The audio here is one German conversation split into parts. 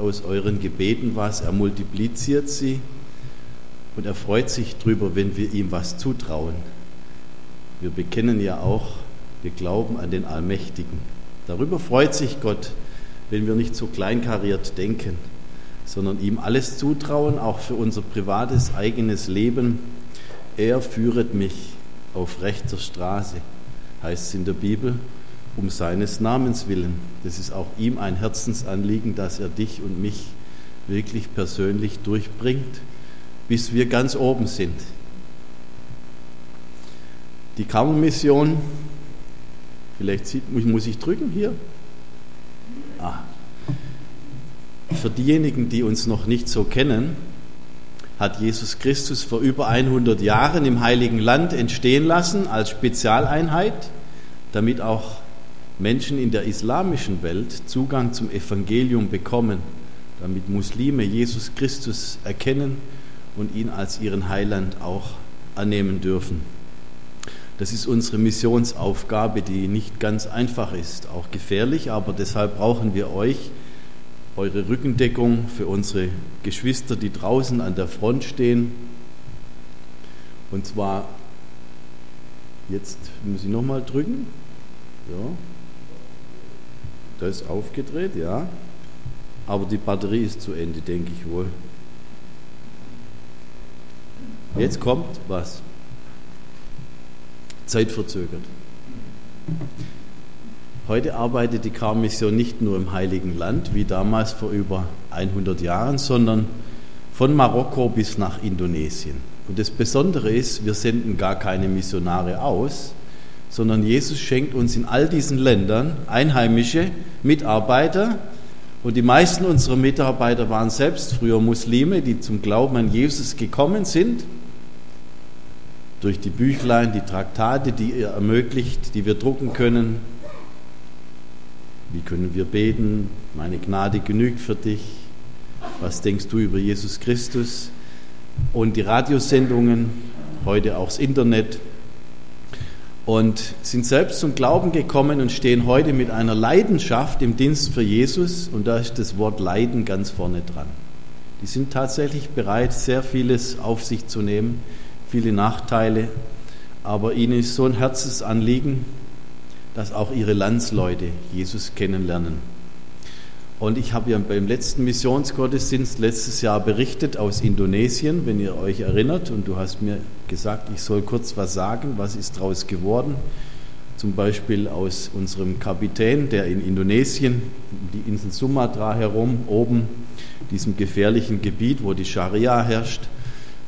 aus euren Gebeten was, er multipliziert sie und er freut sich drüber, wenn wir ihm was zutrauen. Wir bekennen ja auch, wir glauben an den Allmächtigen. Darüber freut sich Gott, wenn wir nicht so kleinkariert denken, sondern ihm alles zutrauen, auch für unser privates, eigenes Leben. Er führet mich auf rechter Straße, heißt es in der Bibel, um seines Namens willen. Das ist auch ihm ein Herzensanliegen, dass er dich und mich wirklich persönlich durchbringt, bis wir ganz oben sind. Die Kammermission, vielleicht sieht, muss ich drücken hier? Ah. Für diejenigen, die uns noch nicht so kennen, hat Jesus Christus vor über 100 Jahren im Heiligen Land entstehen lassen als Spezialeinheit, damit auch Menschen in der islamischen Welt Zugang zum Evangelium bekommen, damit Muslime Jesus Christus erkennen und ihn als ihren Heiland auch annehmen dürfen. Das ist unsere Missionsaufgabe, die nicht ganz einfach ist, auch gefährlich, aber deshalb brauchen wir euch, eure Rückendeckung für unsere Geschwister, die draußen an der Front stehen. Und zwar, jetzt muss ich nochmal drücken. Ja. Das ist aufgedreht, ja. Aber die Batterie ist zu Ende, denke ich wohl. Jetzt kommt was? Zeitverzögert. Heute arbeitet die Karmission nicht nur im Heiligen Land, wie damals vor über 100 Jahren, sondern von Marokko bis nach Indonesien. Und das Besondere ist, wir senden gar keine Missionare aus, sondern Jesus schenkt uns in all diesen Ländern einheimische Mitarbeiter. Und die meisten unserer Mitarbeiter waren selbst früher Muslime, die zum Glauben an Jesus gekommen sind. Durch die Büchlein, die Traktate, die er ermöglicht, die wir drucken können. Wie können wir beten? Meine Gnade genügt für dich. Was denkst du über Jesus Christus? Und die Radiosendungen, heute auch das Internet, und sind selbst zum Glauben gekommen und stehen heute mit einer Leidenschaft im Dienst für Jesus und da ist das Wort Leiden ganz vorne dran. Die sind tatsächlich bereit, sehr vieles auf sich zu nehmen, viele Nachteile, aber ihnen ist so ein Herzensanliegen, dass auch ihre Landsleute Jesus kennenlernen. Und ich habe ja beim letzten Missionsgottesdienst letztes Jahr berichtet aus Indonesien, wenn ihr euch erinnert. Und du hast mir gesagt, ich soll kurz was sagen. Was ist daraus geworden? Zum Beispiel aus unserem Kapitän, der in Indonesien, die Insel Sumatra herum, oben, diesem gefährlichen Gebiet, wo die Scharia herrscht,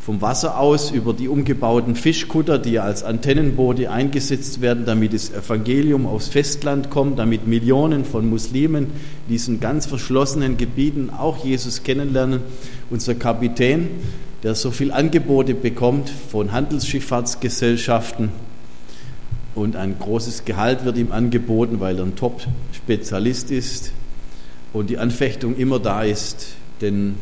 vom Wasser aus über die umgebauten Fischkutter, die als Antennenboote eingesetzt werden, damit das Evangelium aufs Festland kommt, damit Millionen von Muslimen in diesen ganz verschlossenen Gebieten auch Jesus kennenlernen. Unser Kapitän, der so viel Angebote bekommt von Handelsschifffahrtsgesellschaften und ein großes Gehalt wird ihm angeboten, weil er ein Top-Spezialist ist und die Anfechtung immer da ist, denn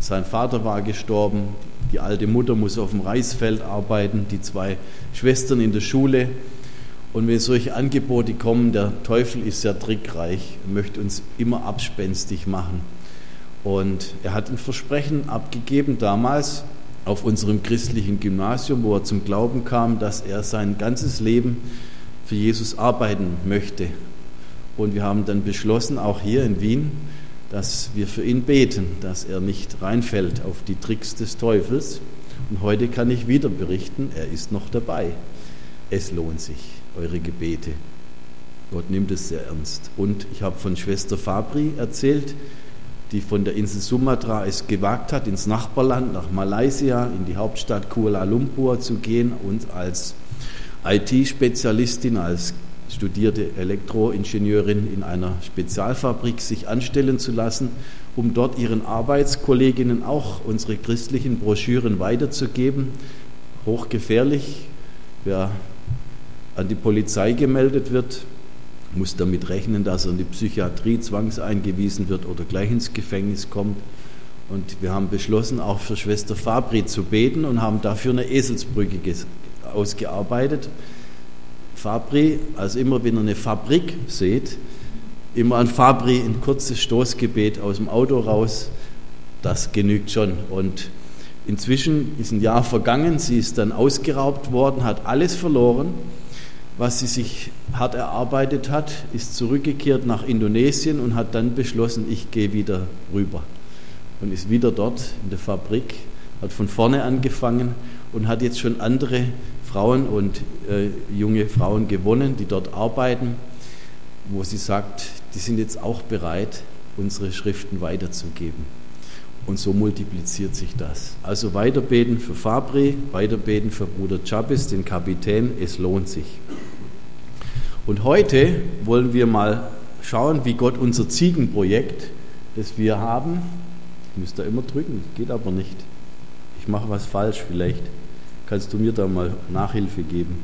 sein Vater war gestorben, die alte Mutter muss auf dem Reisfeld arbeiten, die zwei Schwestern in der Schule. Und wenn solche Angebote kommen, der Teufel ist sehr trickreich, möchte uns immer abspenstig machen. Und er hat ein Versprechen abgegeben damals auf unserem christlichen Gymnasium, wo er zum Glauben kam, dass er sein ganzes Leben für Jesus arbeiten möchte. Und wir haben dann beschlossen, auch hier in Wien, dass wir für ihn beten, dass er nicht reinfällt auf die Tricks des Teufels. Und heute kann ich wieder berichten, er ist noch dabei. Es lohnt sich, eure Gebete. Gott nimmt es sehr ernst. Und ich habe von Schwester Fabri erzählt, die von der Insel Sumatra es gewagt hat, ins Nachbarland, nach Malaysia, in die Hauptstadt Kuala Lumpur zu gehen und als IT-Spezialistin, als studierte Elektroingenieurin in einer Spezialfabrik sich anstellen zu lassen, um dort ihren Arbeitskolleginnen auch unsere christlichen Broschüren weiterzugeben. Hochgefährlich. Wer an die Polizei gemeldet wird, muss damit rechnen, dass er in die Psychiatrie zwangseingewiesen wird oder gleich ins Gefängnis kommt. Und wir haben beschlossen, auch für Schwester Fabri zu beten und haben dafür eine Eselsbrücke ausgearbeitet. Fabri, also immer wenn ihr eine Fabrik seht, immer an Fabri ein kurzes Stoßgebet aus dem Auto raus. Das genügt schon. Und inzwischen ist ein Jahr vergangen. Sie ist dann ausgeraubt worden, hat alles verloren, was sie sich hart erarbeitet hat, ist zurückgekehrt nach Indonesien und hat dann beschlossen, ich gehe wieder rüber. Und ist wieder dort in der Fabrik, hat von vorne angefangen und hat jetzt schon andere Frauen und äh, junge Frauen gewonnen, die dort arbeiten, wo sie sagt, die sind jetzt auch bereit, unsere Schriften weiterzugeben. Und so multipliziert sich das. Also weiterbeten für Fabri, weiterbeten für Bruder Chabis, den Kapitän, es lohnt sich. Und heute wollen wir mal schauen, wie Gott unser Ziegenprojekt, das wir haben, ich muss da immer drücken, geht aber nicht. Ich mache was falsch vielleicht. Kannst du mir da mal Nachhilfe geben?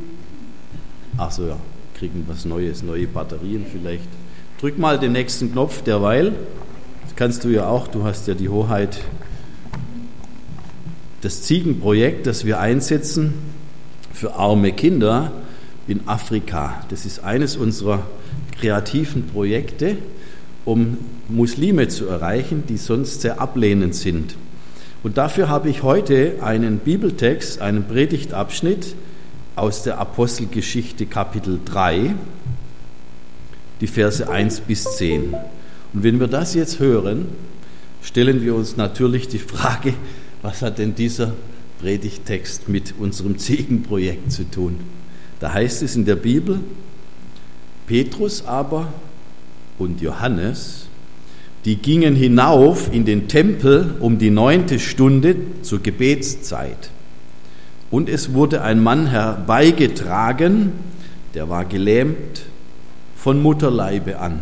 Ach so, ja, kriegen was Neues, neue Batterien vielleicht. Drück mal den nächsten Knopf derweil. Das kannst du ja auch, du hast ja die Hoheit. Das Ziegenprojekt, das wir einsetzen für arme Kinder in Afrika, das ist eines unserer kreativen Projekte, um Muslime zu erreichen, die sonst sehr ablehnend sind. Und dafür habe ich heute einen Bibeltext, einen Predigtabschnitt aus der Apostelgeschichte Kapitel 3, die Verse 1 bis 10. Und wenn wir das jetzt hören, stellen wir uns natürlich die Frage, was hat denn dieser Predigtext mit unserem Zegenprojekt zu tun? Da heißt es in der Bibel, Petrus aber und Johannes die gingen hinauf in den Tempel um die neunte Stunde zur Gebetszeit. Und es wurde ein Mann herbeigetragen, der war gelähmt von Mutterleibe an.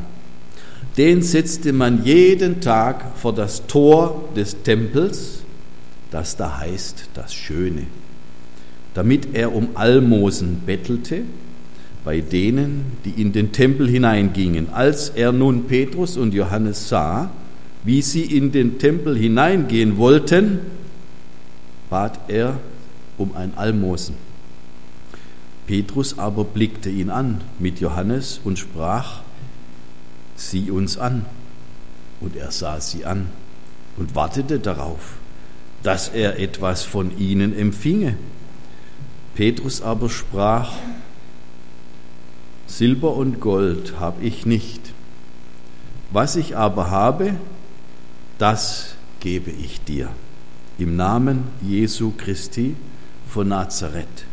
Den setzte man jeden Tag vor das Tor des Tempels, das da heißt das Schöne, damit er um Almosen bettelte bei denen, die in den Tempel hineingingen. Als er nun Petrus und Johannes sah, wie sie in den Tempel hineingehen wollten, bat er um ein Almosen. Petrus aber blickte ihn an mit Johannes und sprach, sieh uns an. Und er sah sie an und wartete darauf, dass er etwas von ihnen empfinge. Petrus aber sprach, Silber und Gold habe ich nicht. Was ich aber habe, das gebe ich dir. Im Namen Jesu Christi von Nazareth.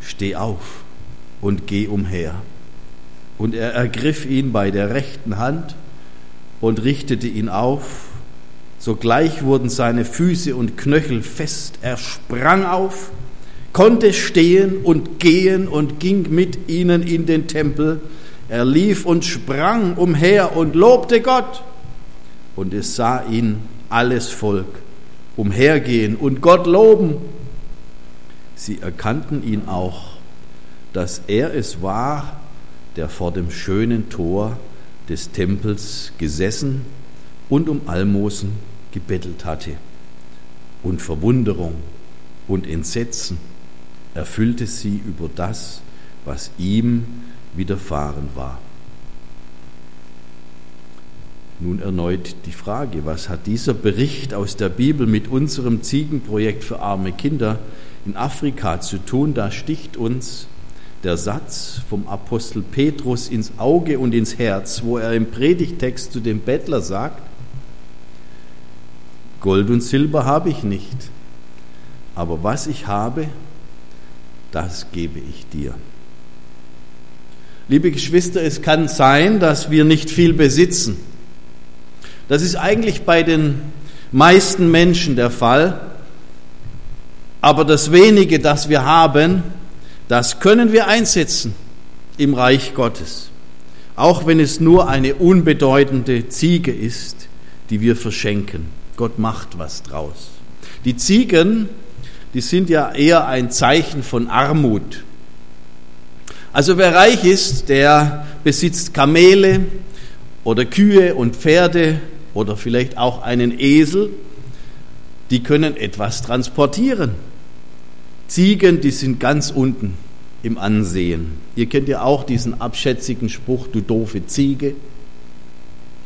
Steh auf und geh umher. Und er ergriff ihn bei der rechten Hand und richtete ihn auf. Sogleich wurden seine Füße und Knöchel fest. Er sprang auf konnte stehen und gehen und ging mit ihnen in den Tempel. Er lief und sprang umher und lobte Gott. Und es sah ihn alles Volk umhergehen und Gott loben. Sie erkannten ihn auch, dass er es war, der vor dem schönen Tor des Tempels gesessen und um Almosen gebettelt hatte. Und Verwunderung und Entsetzen erfüllte sie über das, was ihm widerfahren war. Nun erneut die Frage, was hat dieser Bericht aus der Bibel mit unserem Ziegenprojekt für arme Kinder in Afrika zu tun? Da sticht uns der Satz vom Apostel Petrus ins Auge und ins Herz, wo er im Predigtext zu dem Bettler sagt, Gold und Silber habe ich nicht, aber was ich habe, das gebe ich dir. Liebe Geschwister, es kann sein, dass wir nicht viel besitzen. Das ist eigentlich bei den meisten Menschen der Fall. Aber das wenige, das wir haben, das können wir einsetzen im Reich Gottes. Auch wenn es nur eine unbedeutende Ziege ist, die wir verschenken. Gott macht was draus. Die Ziegen die sind ja eher ein Zeichen von Armut. Also wer reich ist, der besitzt Kamele oder Kühe und Pferde oder vielleicht auch einen Esel, die können etwas transportieren. Ziegen, die sind ganz unten im Ansehen. Ihr kennt ja auch diesen abschätzigen Spruch, du doofe Ziege.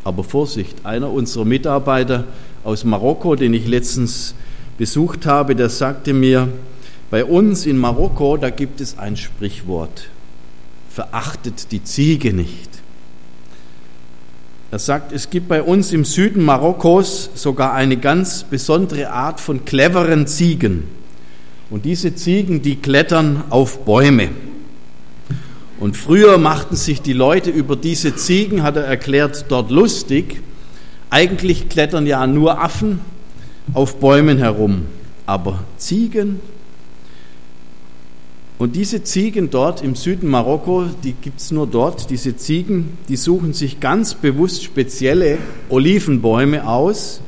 Aber Vorsicht, einer unserer Mitarbeiter aus Marokko, den ich letztens besucht habe, der sagte mir, bei uns in Marokko, da gibt es ein Sprichwort, verachtet die Ziege nicht. Er sagt, es gibt bei uns im Süden Marokkos sogar eine ganz besondere Art von cleveren Ziegen. Und diese Ziegen, die klettern auf Bäume. Und früher machten sich die Leute über diese Ziegen, hat er erklärt, dort lustig. Eigentlich klettern ja nur Affen auf Bäumen herum, aber Ziegen. Und diese Ziegen dort im Süden Marokko, die gibt es nur dort, diese Ziegen, die suchen sich ganz bewusst spezielle Olivenbäume aus,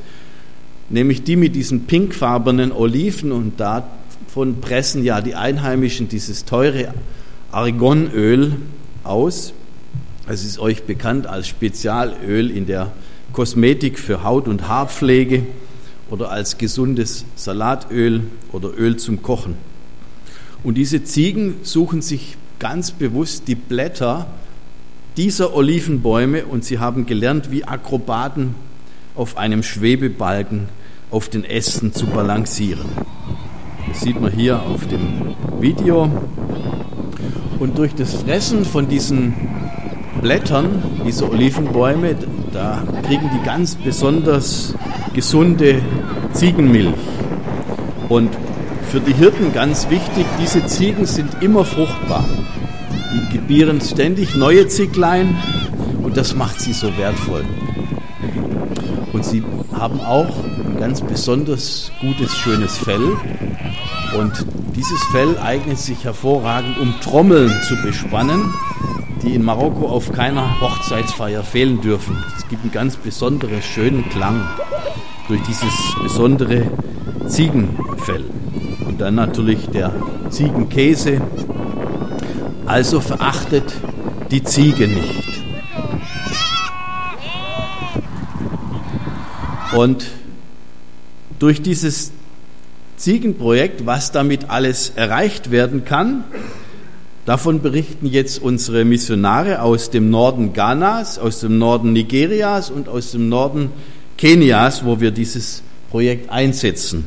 nämlich die mit diesen pinkfarbenen Oliven und davon pressen ja die Einheimischen dieses teure Argonöl aus. Es ist euch bekannt als Spezialöl in der Kosmetik für Haut- und Haarpflege oder als gesundes Salatöl oder Öl zum Kochen. Und diese Ziegen suchen sich ganz bewusst die Blätter dieser Olivenbäume und sie haben gelernt, wie Akrobaten auf einem Schwebebalken auf den Ästen zu balancieren. Das sieht man hier auf dem Video. Und durch das Fressen von diesen Blättern dieser Olivenbäume, da kriegen die ganz besonders gesunde Ziegenmilch. Und für die Hirten ganz wichtig, diese Ziegen sind immer fruchtbar. Die gebieren ständig neue Zieglein und das macht sie so wertvoll. Und sie haben auch ein ganz besonders gutes, schönes Fell. Und dieses Fell eignet sich hervorragend, um Trommeln zu bespannen, die in Marokko auf keiner Hochzeitsfeier fehlen dürfen. Es gibt einen ganz besonderen, schönen Klang durch dieses besondere Ziegenfell. Und dann natürlich der Ziegenkäse. Also verachtet die Ziege nicht. Und durch dieses Ziegenprojekt, was damit alles erreicht werden kann, davon berichten jetzt unsere Missionare aus dem Norden Ghanas, aus dem Norden Nigerias und aus dem Norden Kenias, wo wir dieses Projekt einsetzen.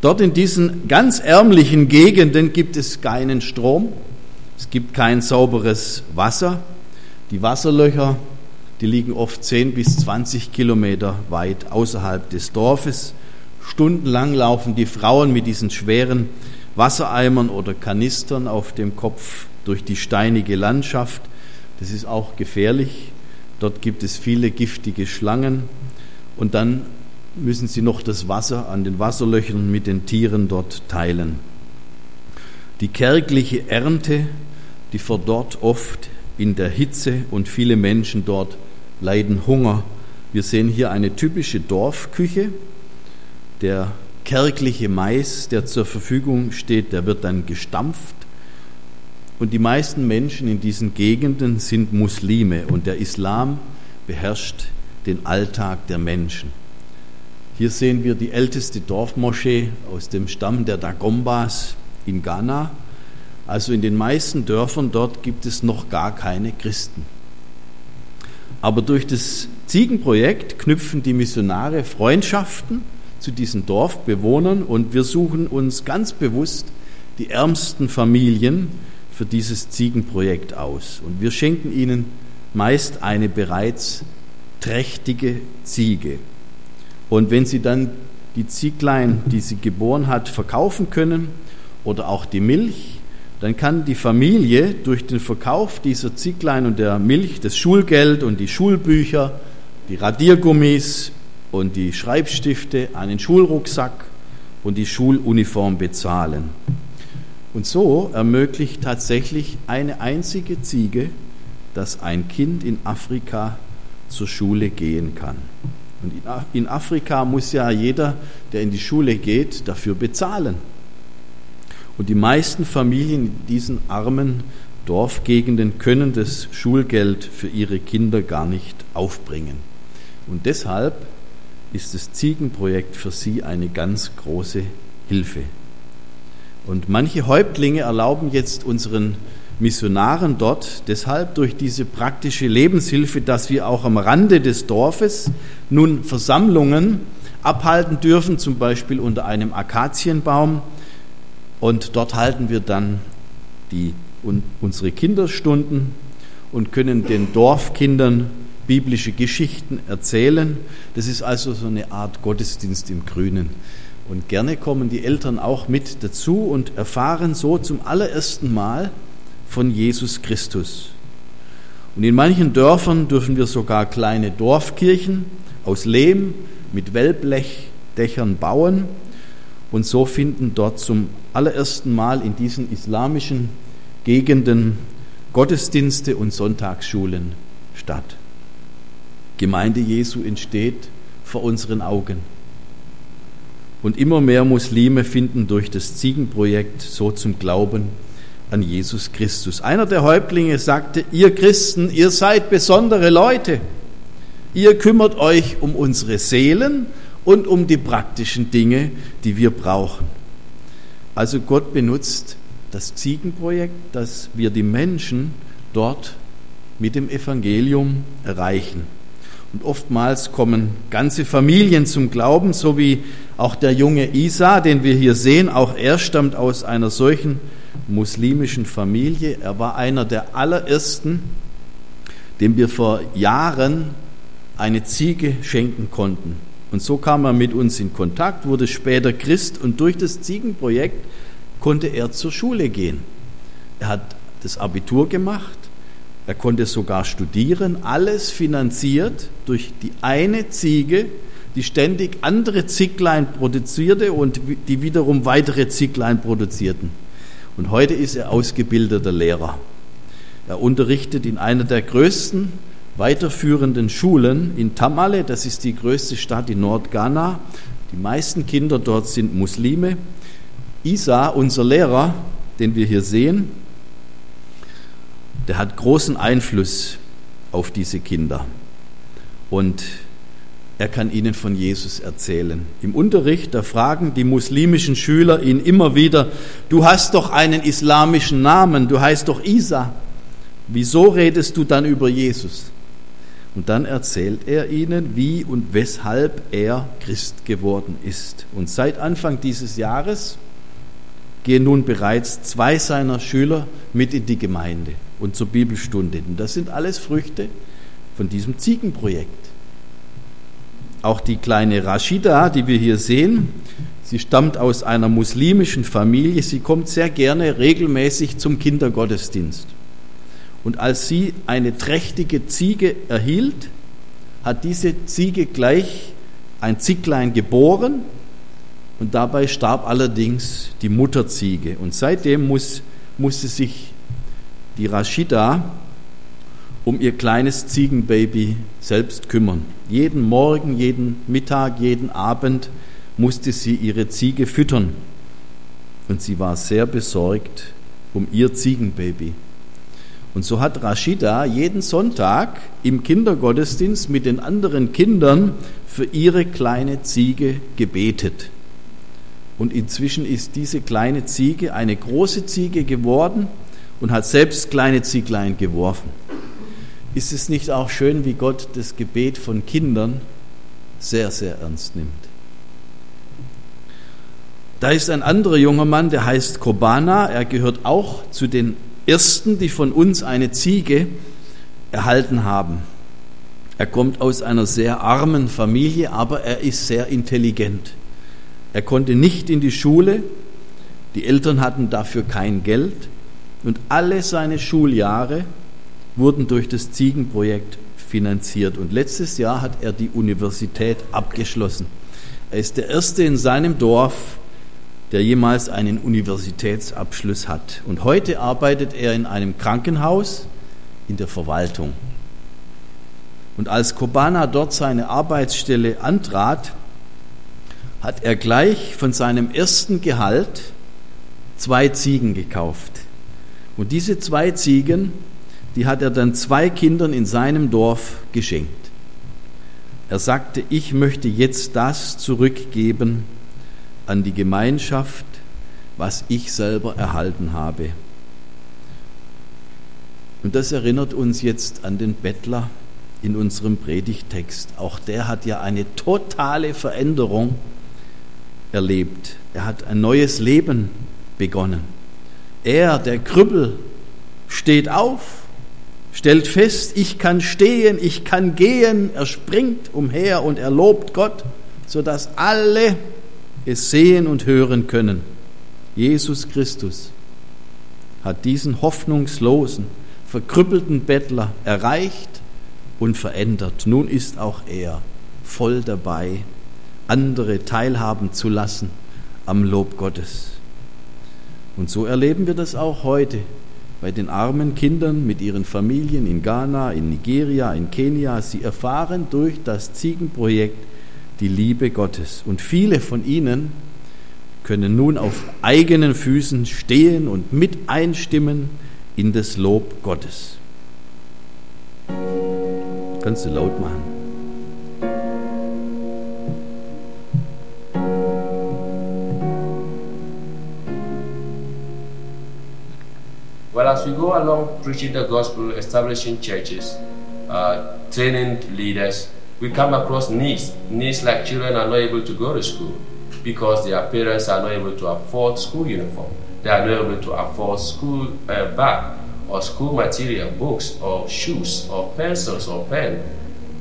Dort in diesen ganz ärmlichen Gegenden gibt es keinen Strom, es gibt kein sauberes Wasser. Die Wasserlöcher, die liegen oft 10 bis 20 Kilometer weit außerhalb des Dorfes. Stundenlang laufen die Frauen mit diesen schweren Wassereimern oder Kanistern auf dem Kopf durch die steinige Landschaft. Das ist auch gefährlich. Dort gibt es viele giftige Schlangen. Und dann müssen sie noch das Wasser an den Wasserlöchern mit den Tieren dort teilen. Die kärgliche Ernte, die verdorrt oft in der Hitze und viele Menschen dort leiden Hunger. Wir sehen hier eine typische Dorfküche. Der kärgliche Mais, der zur Verfügung steht, der wird dann gestampft. Und die meisten Menschen in diesen Gegenden sind Muslime und der Islam beherrscht den Alltag der Menschen. Hier sehen wir die älteste Dorfmoschee aus dem Stamm der Dagombas in Ghana. Also in den meisten Dörfern dort gibt es noch gar keine Christen. Aber durch das Ziegenprojekt knüpfen die Missionare Freundschaften zu diesen Dorfbewohnern und wir suchen uns ganz bewusst die ärmsten Familien für dieses Ziegenprojekt aus. Und wir schenken ihnen meist eine bereits trächtige Ziege. Und wenn sie dann die Zieglein, die sie geboren hat, verkaufen können oder auch die Milch, dann kann die Familie durch den Verkauf dieser Zieglein und der Milch das Schulgeld und die Schulbücher, die Radiergummis und die Schreibstifte, einen Schulrucksack und die Schuluniform bezahlen. Und so ermöglicht tatsächlich eine einzige Ziege, dass ein Kind in Afrika zur Schule gehen kann. Und in Afrika muss ja jeder, der in die Schule geht, dafür bezahlen. Und die meisten Familien in diesen armen Dorfgegenden können das Schulgeld für ihre Kinder gar nicht aufbringen. Und deshalb ist das Ziegenprojekt für sie eine ganz große Hilfe. Und manche Häuptlinge erlauben jetzt unseren Missionaren dort deshalb durch diese praktische Lebenshilfe, dass wir auch am Rande des Dorfes nun Versammlungen abhalten dürfen, zum Beispiel unter einem Akazienbaum. Und dort halten wir dann die, unsere Kinderstunden und können den Dorfkindern biblische Geschichten erzählen. Das ist also so eine Art Gottesdienst im Grünen. Und gerne kommen die Eltern auch mit dazu und erfahren so zum allerersten Mal von Jesus Christus. Und in manchen Dörfern dürfen wir sogar kleine Dorfkirchen aus Lehm mit Wellblechdächern bauen. Und so finden dort zum allerersten Mal in diesen islamischen Gegenden Gottesdienste und Sonntagsschulen statt. Gemeinde Jesu entsteht vor unseren Augen. Und immer mehr Muslime finden durch das Ziegenprojekt so zum Glauben an Jesus Christus. Einer der Häuptlinge sagte, ihr Christen, ihr seid besondere Leute. Ihr kümmert euch um unsere Seelen und um die praktischen Dinge, die wir brauchen. Also Gott benutzt das Ziegenprojekt, dass wir die Menschen dort mit dem Evangelium erreichen. Und oftmals kommen ganze Familien zum Glauben, so wie auch der junge Isa, den wir hier sehen. Auch er stammt aus einer solchen muslimischen Familie. Er war einer der allerersten, dem wir vor Jahren eine Ziege schenken konnten. Und so kam er mit uns in Kontakt, wurde später Christ und durch das Ziegenprojekt konnte er zur Schule gehen. Er hat das Abitur gemacht er konnte sogar studieren, alles finanziert durch die eine Ziege, die ständig andere Zicklein produzierte und die wiederum weitere Zicklein produzierten. Und heute ist er ausgebildeter Lehrer. Er unterrichtet in einer der größten weiterführenden Schulen in Tamale, das ist die größte Stadt in Nordghana. Die meisten Kinder dort sind Muslime. Isa, unser Lehrer, den wir hier sehen, der hat großen Einfluss auf diese Kinder. Und er kann ihnen von Jesus erzählen. Im Unterricht, da fragen die muslimischen Schüler ihn immer wieder, du hast doch einen islamischen Namen, du heißt doch Isa. Wieso redest du dann über Jesus? Und dann erzählt er ihnen, wie und weshalb er Christ geworden ist. Und seit Anfang dieses Jahres gehen nun bereits zwei seiner Schüler mit in die Gemeinde und zur Bibelstunde. Und das sind alles Früchte von diesem Ziegenprojekt. Auch die kleine Rashida, die wir hier sehen, sie stammt aus einer muslimischen Familie. Sie kommt sehr gerne regelmäßig zum Kindergottesdienst. Und als sie eine trächtige Ziege erhielt, hat diese Ziege gleich ein Zicklein geboren und dabei starb allerdings die Mutterziege. Und seitdem muss, musste sich die Rashida um ihr kleines Ziegenbaby selbst kümmern. Jeden Morgen, jeden Mittag, jeden Abend musste sie ihre Ziege füttern. Und sie war sehr besorgt um ihr Ziegenbaby. Und so hat Rashida jeden Sonntag im Kindergottesdienst mit den anderen Kindern für ihre kleine Ziege gebetet. Und inzwischen ist diese kleine Ziege eine große Ziege geworden und hat selbst kleine Zieglein geworfen. Ist es nicht auch schön, wie Gott das Gebet von Kindern sehr, sehr ernst nimmt? Da ist ein anderer junger Mann, der heißt Kobana. Er gehört auch zu den ersten, die von uns eine Ziege erhalten haben. Er kommt aus einer sehr armen Familie, aber er ist sehr intelligent. Er konnte nicht in die Schule, die Eltern hatten dafür kein Geld und alle seine Schuljahre wurden durch das Ziegenprojekt finanziert. Und letztes Jahr hat er die Universität abgeschlossen. Er ist der Erste in seinem Dorf, der jemals einen Universitätsabschluss hat. Und heute arbeitet er in einem Krankenhaus in der Verwaltung. Und als Kobana dort seine Arbeitsstelle antrat, hat er gleich von seinem ersten Gehalt zwei Ziegen gekauft. Und diese zwei Ziegen, die hat er dann zwei Kindern in seinem Dorf geschenkt. Er sagte, ich möchte jetzt das zurückgeben an die Gemeinschaft, was ich selber erhalten habe. Und das erinnert uns jetzt an den Bettler in unserem Predigtext. Auch der hat ja eine totale Veränderung erlebt. Er hat ein neues Leben begonnen. Er, der Krüppel, steht auf, stellt fest, ich kann stehen, ich kann gehen. Er springt umher und er lobt Gott, sodass alle es sehen und hören können. Jesus Christus hat diesen hoffnungslosen, verkrüppelten Bettler erreicht und verändert. Nun ist auch er voll dabei, andere teilhaben zu lassen am Lob Gottes. Und so erleben wir das auch heute bei den armen Kindern mit ihren Familien in Ghana, in Nigeria, in Kenia. Sie erfahren durch das Ziegenprojekt die Liebe Gottes. Und viele von ihnen können nun auf eigenen Füßen stehen und mit einstimmen in das Lob Gottes. Kannst du laut machen? Well, as we go along preaching the gospel, establishing churches, uh, training leaders, we come across needs. Needs like children are not able to go to school because their parents are not able to afford school uniform. They are not able to afford school uh, bag or school material, books or shoes or pencils or pen.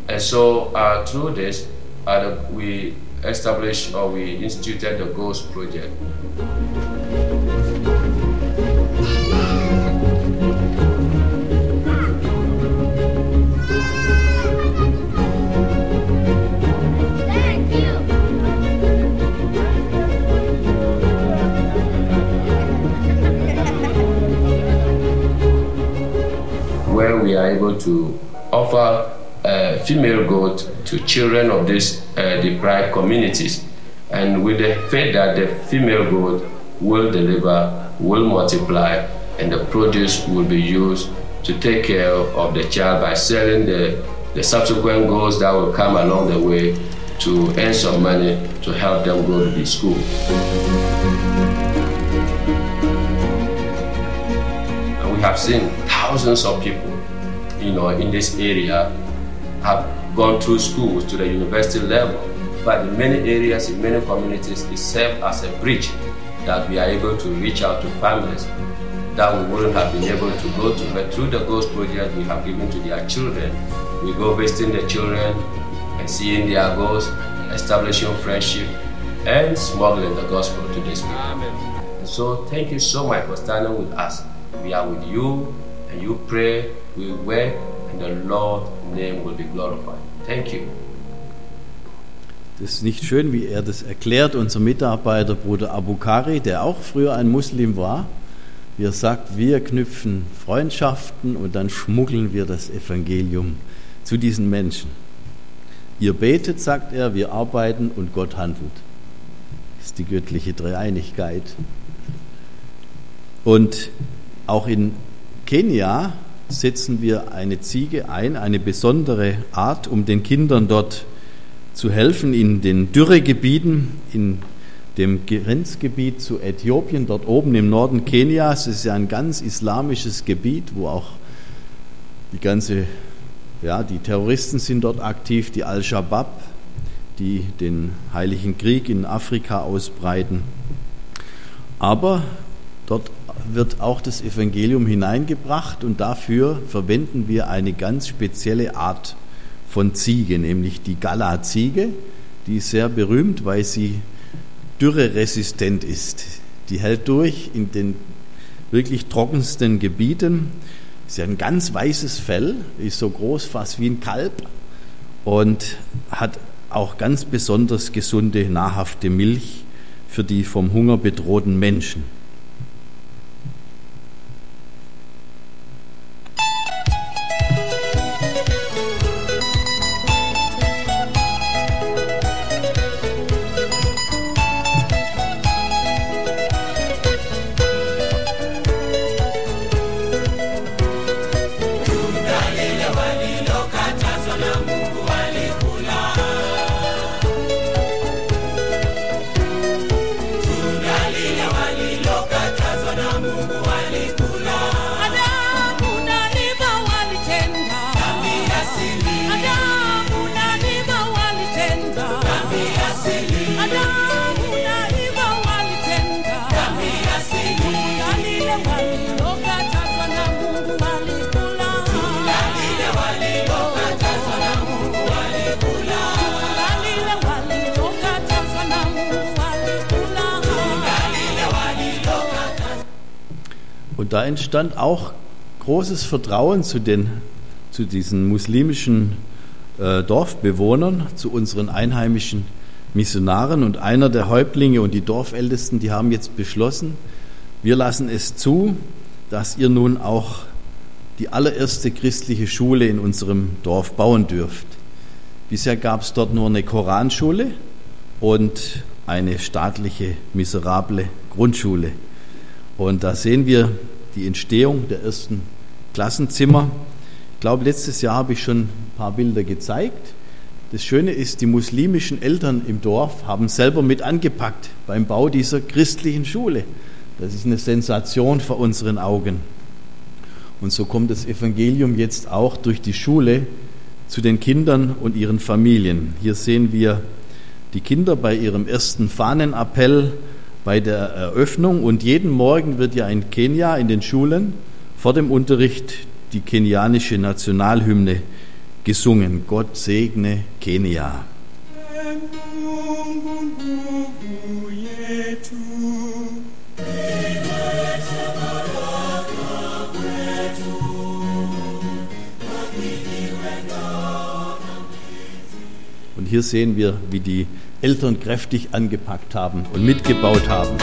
And so uh, through this, uh, we established or we instituted the Ghost Project. We are able to offer uh, female goat to children of these uh, deprived communities. And with the faith that the female goat will deliver, will multiply, and the produce will be used to take care of the child by selling the, the subsequent goats that will come along the way to earn some money to help them go to the school. We have seen thousands of people you know, in this area have gone through schools to the university level. But in many areas, in many communities, it serves as a bridge that we are able to reach out to families that we wouldn't have been able to go to. But through the Ghost Project we have given to their children, we go visiting the children and seeing their goals, establishing friendship, and smuggling the gospel to these people. Amen. So thank you so much for standing with us. We are with you, and you pray will work and the Lord's name will be glorified. Thank you. Das ist nicht schön, wie er das erklärt, unser Mitarbeiter Bruder Abukari, der auch früher ein Muslim war. Wie er sagt, wir knüpfen Freundschaften und dann schmuggeln wir das Evangelium zu diesen Menschen. Ihr betet, sagt er, wir arbeiten und Gott handelt. Das ist die göttliche Dreieinigkeit. Und auch in Kenia setzen wir eine Ziege ein, eine besondere Art, um den Kindern dort zu helfen in den Dürregebieten, in dem Grenzgebiet zu Äthiopien, dort oben im Norden Kenias. Es ist ja ein ganz islamisches Gebiet, wo auch die ganze, ja, die Terroristen sind dort aktiv, die Al-Shabaab, die den Heiligen Krieg in Afrika ausbreiten. Aber dort wird auch das Evangelium hineingebracht und dafür verwenden wir eine ganz spezielle Art von Ziege, nämlich die Gala-Ziege. Die ist sehr berühmt, weil sie dürreresistent ist. Die hält durch in den wirklich trockensten Gebieten. Sie hat ein ganz weißes Fell, ist so groß fast wie ein Kalb und hat auch ganz besonders gesunde, nahrhafte Milch für die vom Hunger bedrohten Menschen. Und da entstand auch großes Vertrauen zu, den, zu diesen muslimischen äh, Dorfbewohnern, zu unseren einheimischen Missionaren. Und einer der Häuptlinge und die Dorfältesten, die haben jetzt beschlossen, wir lassen es zu, dass ihr nun auch die allererste christliche Schule in unserem Dorf bauen dürft. Bisher gab es dort nur eine Koranschule und eine staatliche, miserable Grundschule. Und da sehen wir die Entstehung der ersten Klassenzimmer. Ich glaube, letztes Jahr habe ich schon ein paar Bilder gezeigt. Das Schöne ist, die muslimischen Eltern im Dorf haben selber mit angepackt beim Bau dieser christlichen Schule. Das ist eine Sensation vor unseren Augen. Und so kommt das Evangelium jetzt auch durch die Schule zu den Kindern und ihren Familien. Hier sehen wir die Kinder bei ihrem ersten Fahnenappell bei der Eröffnung und jeden Morgen wird ja in Kenia in den Schulen vor dem Unterricht die kenianische Nationalhymne gesungen. Gott segne Kenia. Und hier sehen wir, wie die Eltern kräftig angepackt haben und mitgebaut haben.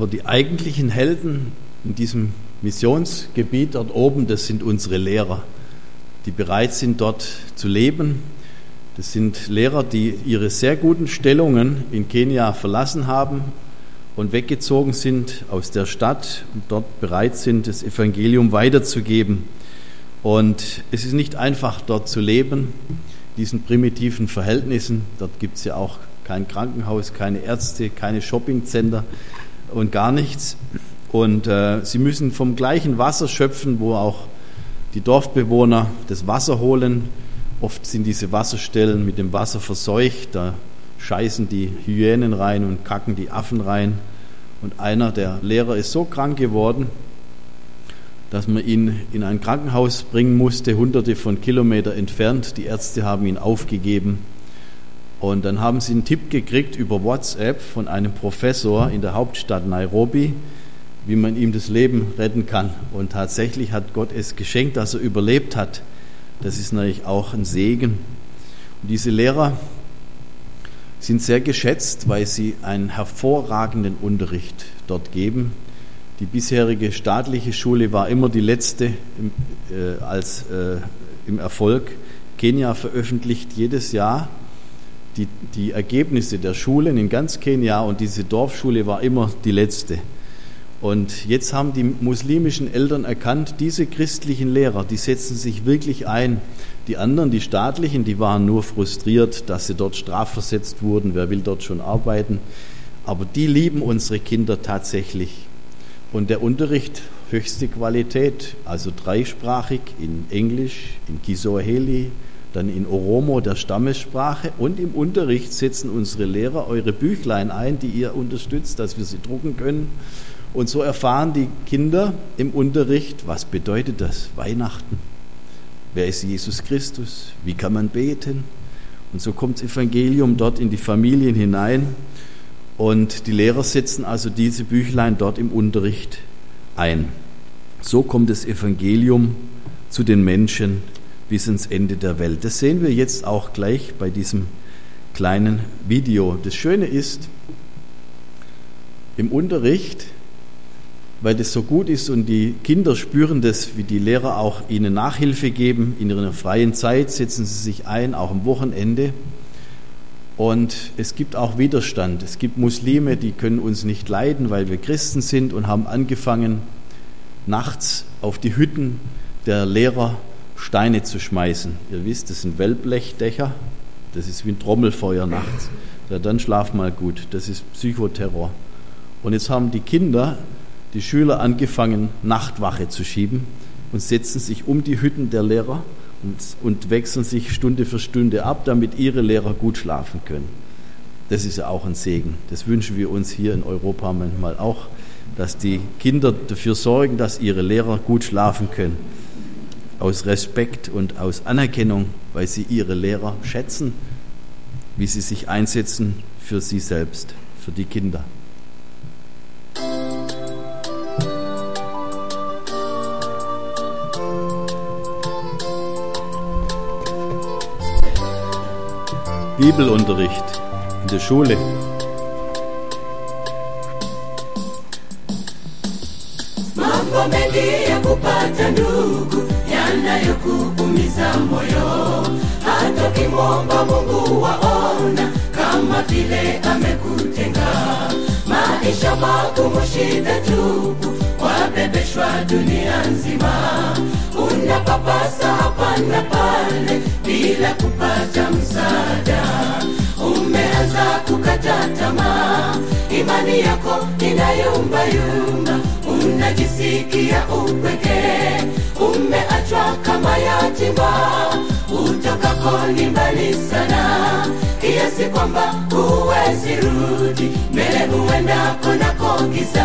Aber die eigentlichen Helden in diesem Missionsgebiet dort oben, das sind unsere Lehrer, die bereit sind, dort zu leben. Das sind Lehrer, die ihre sehr guten Stellungen in Kenia verlassen haben und weggezogen sind aus der Stadt und dort bereit sind, das Evangelium weiterzugeben. Und es ist nicht einfach, dort zu leben, diesen primitiven Verhältnissen. Dort gibt es ja auch kein Krankenhaus, keine Ärzte, keine Shoppingcenter und gar nichts. Und äh, sie müssen vom gleichen Wasser schöpfen, wo auch die Dorfbewohner das Wasser holen. Oft sind diese Wasserstellen mit dem Wasser verseucht, da scheißen die Hyänen rein und kacken die Affen rein. Und einer der Lehrer ist so krank geworden, dass man ihn in ein Krankenhaus bringen musste, hunderte von Kilometern entfernt. Die Ärzte haben ihn aufgegeben. Und dann haben sie einen Tipp gekriegt über WhatsApp von einem Professor in der Hauptstadt Nairobi, wie man ihm das Leben retten kann. Und tatsächlich hat Gott es geschenkt, dass er überlebt hat. Das ist natürlich auch ein Segen. Und diese Lehrer sind sehr geschätzt, weil sie einen hervorragenden Unterricht dort geben. Die bisherige staatliche Schule war immer die letzte im, äh, als äh, im Erfolg. Kenia veröffentlicht jedes Jahr die, die Ergebnisse der Schulen in ganz Kenia und diese Dorfschule war immer die letzte. Und jetzt haben die muslimischen Eltern erkannt, diese christlichen Lehrer, die setzen sich wirklich ein. Die anderen, die staatlichen, die waren nur frustriert, dass sie dort strafversetzt wurden. Wer will dort schon arbeiten? Aber die lieben unsere Kinder tatsächlich. Und der Unterricht höchste Qualität, also dreisprachig in Englisch, in Kiswahili, dann in Oromo, der Stammessprache. Und im Unterricht setzen unsere Lehrer eure Büchlein ein, die ihr unterstützt, dass wir sie drucken können. Und so erfahren die Kinder im Unterricht, was bedeutet das Weihnachten? Wer ist Jesus Christus? Wie kann man beten? Und so kommt das Evangelium dort in die Familien hinein. Und die Lehrer setzen also diese Büchlein dort im Unterricht ein. So kommt das Evangelium zu den Menschen bis ins Ende der Welt. Das sehen wir jetzt auch gleich bei diesem kleinen Video. Das Schöne ist, im Unterricht, weil das so gut ist und die Kinder spüren das, wie die Lehrer auch ihnen Nachhilfe geben, in ihrer freien Zeit setzen sie sich ein, auch am Wochenende. Und es gibt auch Widerstand. Es gibt Muslime, die können uns nicht leiden, weil wir Christen sind und haben angefangen, nachts auf die Hütten der Lehrer Steine zu schmeißen. Ihr wisst, das sind Wellblechdächer. Das ist wie ein Trommelfeuer nachts. Ja, dann schlaf mal gut. Das ist Psychoterror. Und jetzt haben die Kinder, die Schüler angefangen, Nachtwache zu schieben und setzen sich um die Hütten der Lehrer und, und wechseln sich Stunde für Stunde ab, damit ihre Lehrer gut schlafen können. Das ist ja auch ein Segen. Das wünschen wir uns hier in Europa manchmal auch, dass die Kinder dafür sorgen, dass ihre Lehrer gut schlafen können. Aus Respekt und aus Anerkennung, weil sie ihre Lehrer schätzen, wie sie sich einsetzen für sie selbst, für die Kinder. Bibelunterricht in der Schule. Mambo mengi ya kupata ndugu yanayokuumiza moyo, hata ukimwomba Mungu waona kama vile amekutenga. Maisha magumu, shida tupu, wabebeshwa dunia nzima, unapapasa hapa na pale bila kupata msaada. Umeanza kukata tamaa, imani yako inayumba inayumbayumba, unajisikia upweke, umeachwa kama yatima, utokako ni mbali sana, kiasi kwamba huwezi rudi. Mbele, uendako nako giza.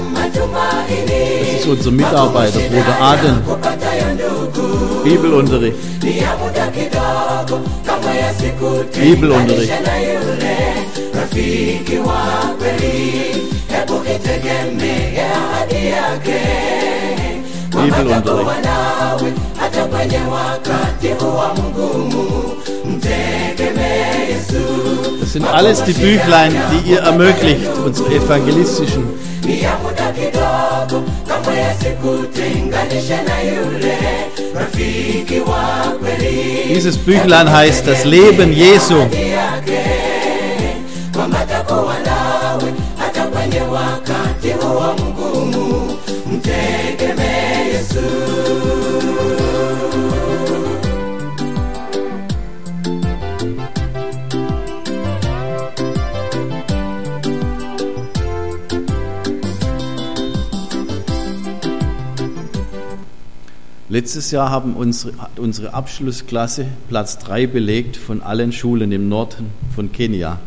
Das ist unser Mitarbeiter, Bruder Aden. Bibelunterricht. Bibelunterricht. Bibelunterricht. Das sind alles die Büchlein, die ihr ermöglicht, unsere evangelistischen. Ya siku tenganisha na yule rafiki wa kweli. Dieses Büchlein heißt Das Leben Jesu. Letztes Jahr haben unsere, hat unsere Abschlussklasse Platz 3 belegt von allen Schulen im Norden von Kenia.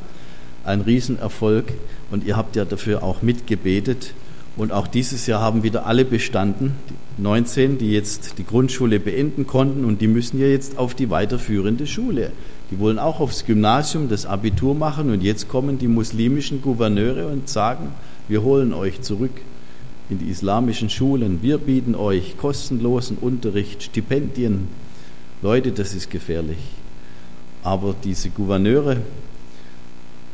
Ein Riesenerfolg und ihr habt ja dafür auch mitgebetet. Und auch dieses Jahr haben wieder alle bestanden, die 19, die jetzt die Grundschule beenden konnten und die müssen ja jetzt auf die weiterführende Schule. Die wollen auch aufs Gymnasium das Abitur machen und jetzt kommen die muslimischen Gouverneure und sagen, wir holen euch zurück in die islamischen Schulen. Wir bieten euch kostenlosen Unterricht, Stipendien. Leute, das ist gefährlich. Aber diese Gouverneure,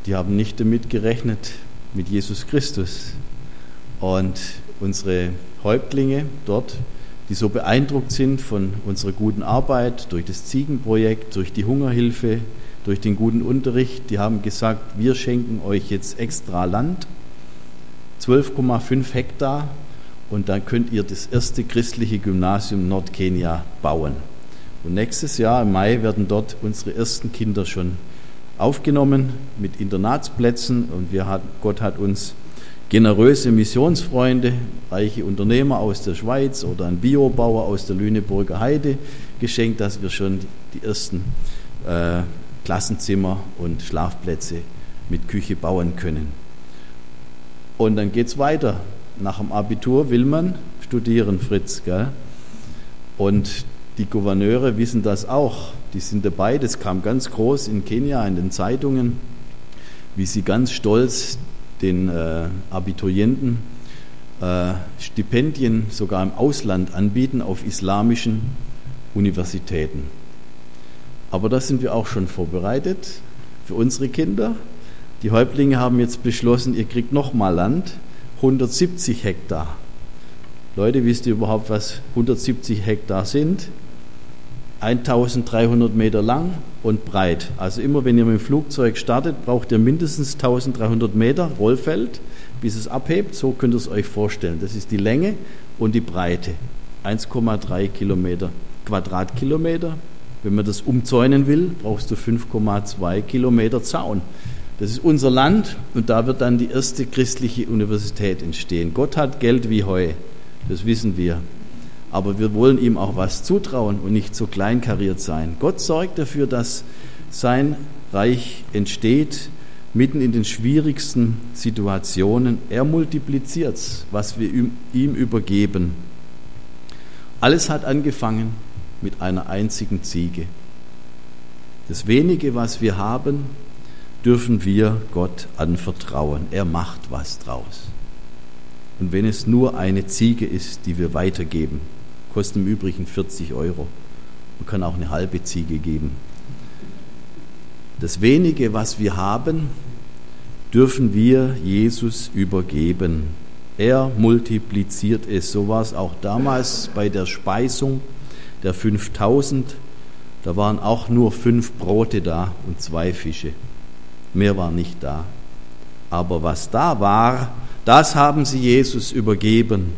die haben nicht damit gerechnet, mit Jesus Christus. Und unsere Häuptlinge dort, die so beeindruckt sind von unserer guten Arbeit, durch das Ziegenprojekt, durch die Hungerhilfe, durch den guten Unterricht, die haben gesagt, wir schenken euch jetzt extra Land 12,5 Hektar und dann könnt ihr das erste christliche Gymnasium Nordkenia bauen. Und nächstes Jahr im Mai werden dort unsere ersten Kinder schon aufgenommen mit Internatsplätzen und wir hat, Gott hat uns generöse Missionsfreunde, reiche Unternehmer aus der Schweiz oder ein Biobauer aus der Lüneburger Heide geschenkt, dass wir schon die ersten äh, Klassenzimmer und Schlafplätze mit Küche bauen können. Und dann geht es weiter. Nach dem Abitur will man studieren, Fritz. Gell? Und die Gouverneure wissen das auch. Die sind dabei. Das kam ganz groß in Kenia in den Zeitungen, wie sie ganz stolz den äh, Abiturienten äh, Stipendien sogar im Ausland anbieten auf islamischen Universitäten. Aber da sind wir auch schon vorbereitet für unsere Kinder. Die Häuptlinge haben jetzt beschlossen, ihr kriegt nochmal Land, 170 Hektar. Leute, wisst ihr überhaupt, was 170 Hektar sind? 1300 Meter lang und breit. Also immer wenn ihr mit dem Flugzeug startet, braucht ihr mindestens 1300 Meter Rollfeld, bis es abhebt. So könnt ihr es euch vorstellen. Das ist die Länge und die Breite. 1,3 Kilometer Quadratkilometer. Wenn man das umzäunen will, brauchst du 5,2 Kilometer Zaun. Das ist unser Land und da wird dann die erste christliche Universität entstehen. Gott hat Geld wie Heu, das wissen wir. Aber wir wollen ihm auch was zutrauen und nicht so kleinkariert sein. Gott sorgt dafür, dass sein Reich entsteht mitten in den schwierigsten Situationen. Er multipliziert was wir ihm übergeben. Alles hat angefangen mit einer einzigen Ziege. Das wenige, was wir haben, dürfen wir Gott anvertrauen. Er macht was draus. Und wenn es nur eine Ziege ist, die wir weitergeben, kostet im Übrigen 40 Euro. Man kann auch eine halbe Ziege geben. Das wenige, was wir haben, dürfen wir Jesus übergeben. Er multipliziert es. So war es auch damals bei der Speisung der 5000. Da waren auch nur fünf Brote da und zwei Fische. Mehr war nicht da. Aber was da war, das haben sie Jesus übergeben.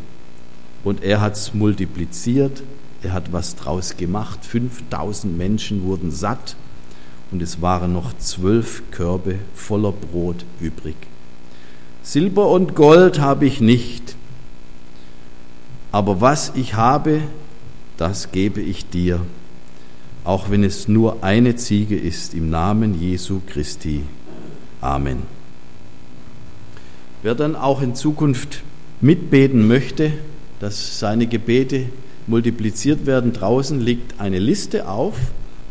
Und er hat es multipliziert, er hat was draus gemacht. 5000 Menschen wurden satt und es waren noch zwölf Körbe voller Brot übrig. Silber und Gold habe ich nicht, aber was ich habe, das gebe ich dir, auch wenn es nur eine Ziege ist, im Namen Jesu Christi. Amen. Wer dann auch in Zukunft mitbeten möchte, dass seine Gebete multipliziert werden, draußen liegt eine Liste auf,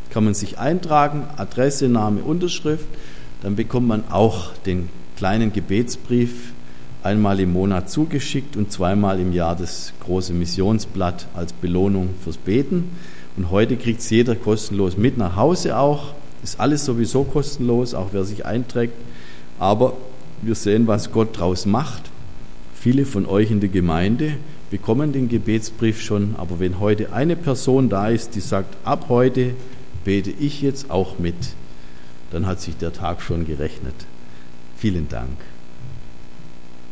kann man sich eintragen, Adresse, Name, Unterschrift, dann bekommt man auch den kleinen Gebetsbrief einmal im Monat zugeschickt und zweimal im Jahr das große Missionsblatt als Belohnung fürs Beten. Und heute kriegt es jeder kostenlos mit nach Hause auch. Ist alles sowieso kostenlos, auch wer sich einträgt. Aber wir sehen, was Gott daraus macht. Viele von euch in der Gemeinde bekommen den Gebetsbrief schon, aber wenn heute eine Person da ist, die sagt, ab heute bete ich jetzt auch mit, dann hat sich der Tag schon gerechnet. Vielen Dank.